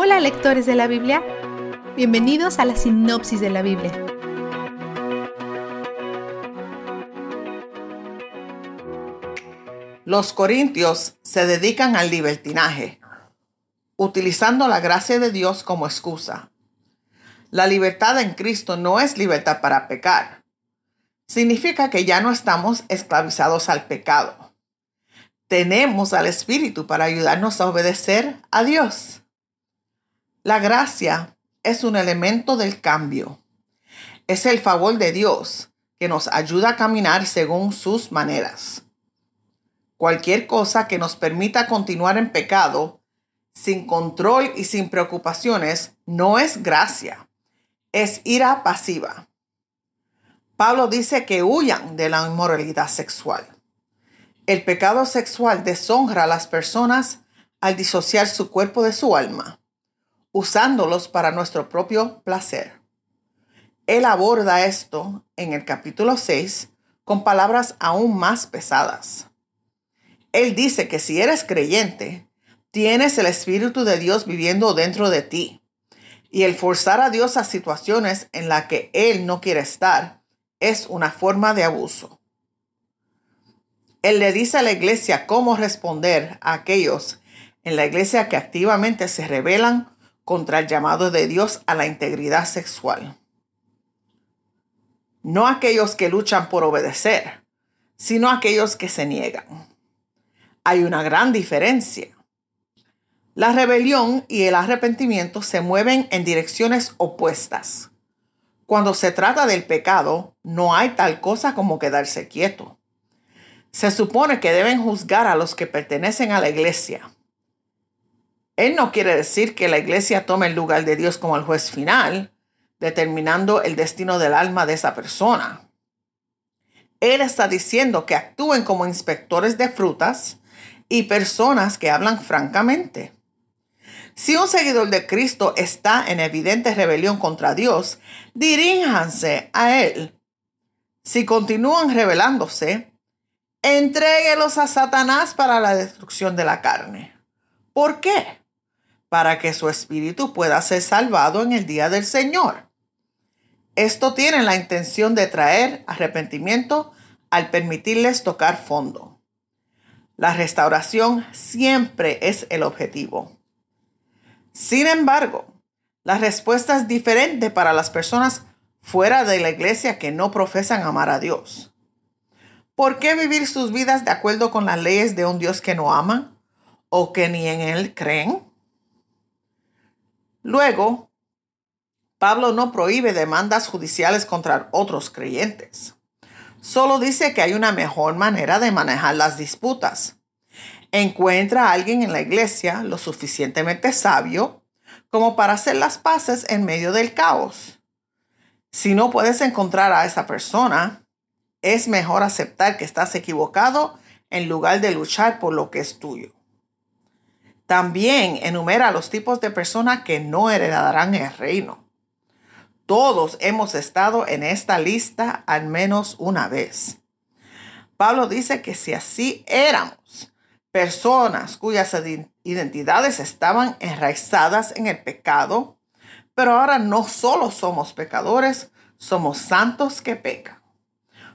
Hola lectores de la Biblia, bienvenidos a la sinopsis de la Biblia. Los corintios se dedican al libertinaje, utilizando la gracia de Dios como excusa. La libertad en Cristo no es libertad para pecar. Significa que ya no estamos esclavizados al pecado. Tenemos al Espíritu para ayudarnos a obedecer a Dios. La gracia es un elemento del cambio. Es el favor de Dios que nos ayuda a caminar según sus maneras. Cualquier cosa que nos permita continuar en pecado, sin control y sin preocupaciones, no es gracia, es ira pasiva. Pablo dice que huyan de la inmoralidad sexual. El pecado sexual deshonra a las personas al disociar su cuerpo de su alma usándolos para nuestro propio placer. Él aborda esto en el capítulo 6 con palabras aún más pesadas. Él dice que si eres creyente, tienes el Espíritu de Dios viviendo dentro de ti. Y el forzar a Dios a situaciones en las que Él no quiere estar es una forma de abuso. Él le dice a la iglesia cómo responder a aquellos en la iglesia que activamente se rebelan contra el llamado de Dios a la integridad sexual. No aquellos que luchan por obedecer, sino aquellos que se niegan. Hay una gran diferencia. La rebelión y el arrepentimiento se mueven en direcciones opuestas. Cuando se trata del pecado, no hay tal cosa como quedarse quieto. Se supone que deben juzgar a los que pertenecen a la iglesia él no quiere decir que la iglesia tome el lugar de Dios como el juez final, determinando el destino del alma de esa persona. Él está diciendo que actúen como inspectores de frutas y personas que hablan francamente. Si un seguidor de Cristo está en evidente rebelión contra Dios, diríjanse a Él. Si continúan rebelándose, entréguelos a Satanás para la destrucción de la carne. ¿Por qué? Para que su espíritu pueda ser salvado en el día del Señor. Esto tiene la intención de traer arrepentimiento al permitirles tocar fondo. La restauración siempre es el objetivo. Sin embargo, la respuesta es diferente para las personas fuera de la iglesia que no profesan amar a Dios. ¿Por qué vivir sus vidas de acuerdo con las leyes de un Dios que no ama o que ni en Él creen? Luego, Pablo no prohíbe demandas judiciales contra otros creyentes. Solo dice que hay una mejor manera de manejar las disputas. Encuentra a alguien en la iglesia lo suficientemente sabio como para hacer las paces en medio del caos. Si no puedes encontrar a esa persona, es mejor aceptar que estás equivocado en lugar de luchar por lo que es tuyo. También enumera los tipos de personas que no heredarán el reino. Todos hemos estado en esta lista al menos una vez. Pablo dice que si así éramos, personas cuyas identidades estaban enraizadas en el pecado, pero ahora no solo somos pecadores, somos santos que pecan.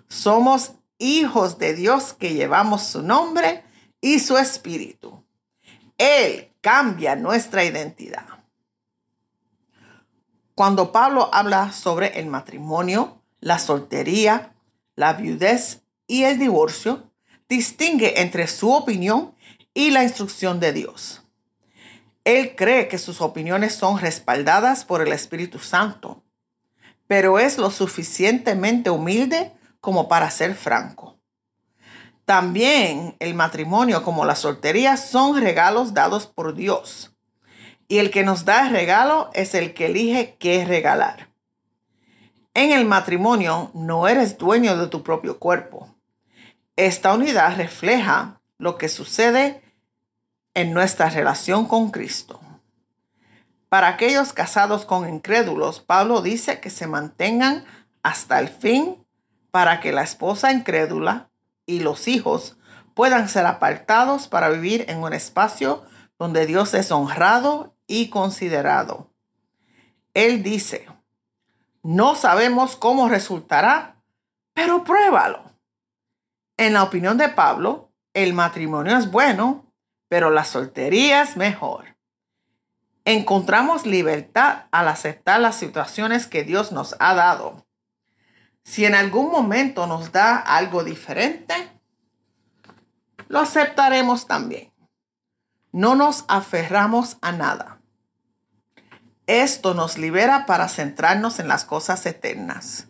Somos hijos de Dios que llevamos su nombre y su espíritu. Él cambia nuestra identidad. Cuando Pablo habla sobre el matrimonio, la soltería, la viudez y el divorcio, distingue entre su opinión y la instrucción de Dios. Él cree que sus opiniones son respaldadas por el Espíritu Santo, pero es lo suficientemente humilde como para ser franco. También el matrimonio como la soltería son regalos dados por Dios. Y el que nos da el regalo es el que elige qué regalar. En el matrimonio no eres dueño de tu propio cuerpo. Esta unidad refleja lo que sucede en nuestra relación con Cristo. Para aquellos casados con incrédulos, Pablo dice que se mantengan hasta el fin para que la esposa incrédula y los hijos puedan ser apartados para vivir en un espacio donde Dios es honrado y considerado. Él dice, no sabemos cómo resultará, pero pruébalo. En la opinión de Pablo, el matrimonio es bueno, pero la soltería es mejor. Encontramos libertad al aceptar las situaciones que Dios nos ha dado. Si en algún momento nos da algo diferente, lo aceptaremos también. No nos aferramos a nada. Esto nos libera para centrarnos en las cosas eternas.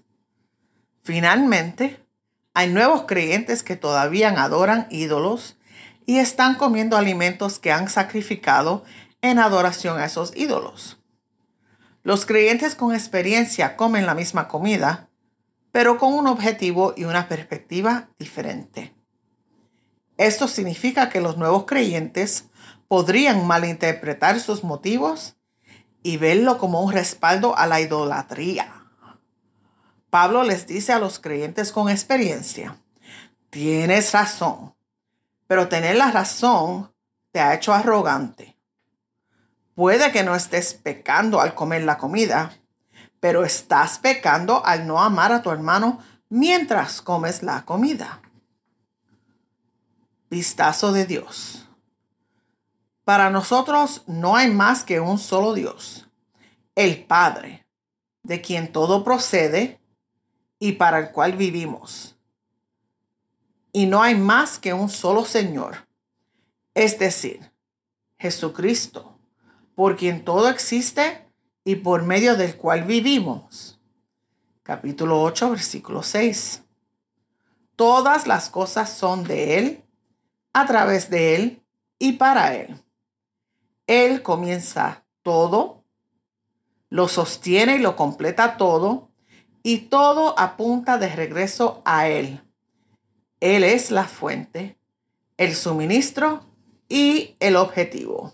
Finalmente, hay nuevos creyentes que todavía adoran ídolos y están comiendo alimentos que han sacrificado en adoración a esos ídolos. Los creyentes con experiencia comen la misma comida, pero con un objetivo y una perspectiva diferente. Esto significa que los nuevos creyentes podrían malinterpretar sus motivos y verlo como un respaldo a la idolatría. Pablo les dice a los creyentes con experiencia, tienes razón, pero tener la razón te ha hecho arrogante. Puede que no estés pecando al comer la comida, pero estás pecando al no amar a tu hermano mientras comes la comida. Vistazo de Dios. Para nosotros no hay más que un solo Dios, el Padre, de quien todo procede y para el cual vivimos. Y no hay más que un solo Señor, es decir, Jesucristo, por quien todo existe y por medio del cual vivimos. Capítulo 8, versículo 6. Todas las cosas son de Él, a través de Él y para Él. Él comienza todo, lo sostiene y lo completa todo y todo apunta de regreso a Él. Él es la fuente, el suministro y el objetivo.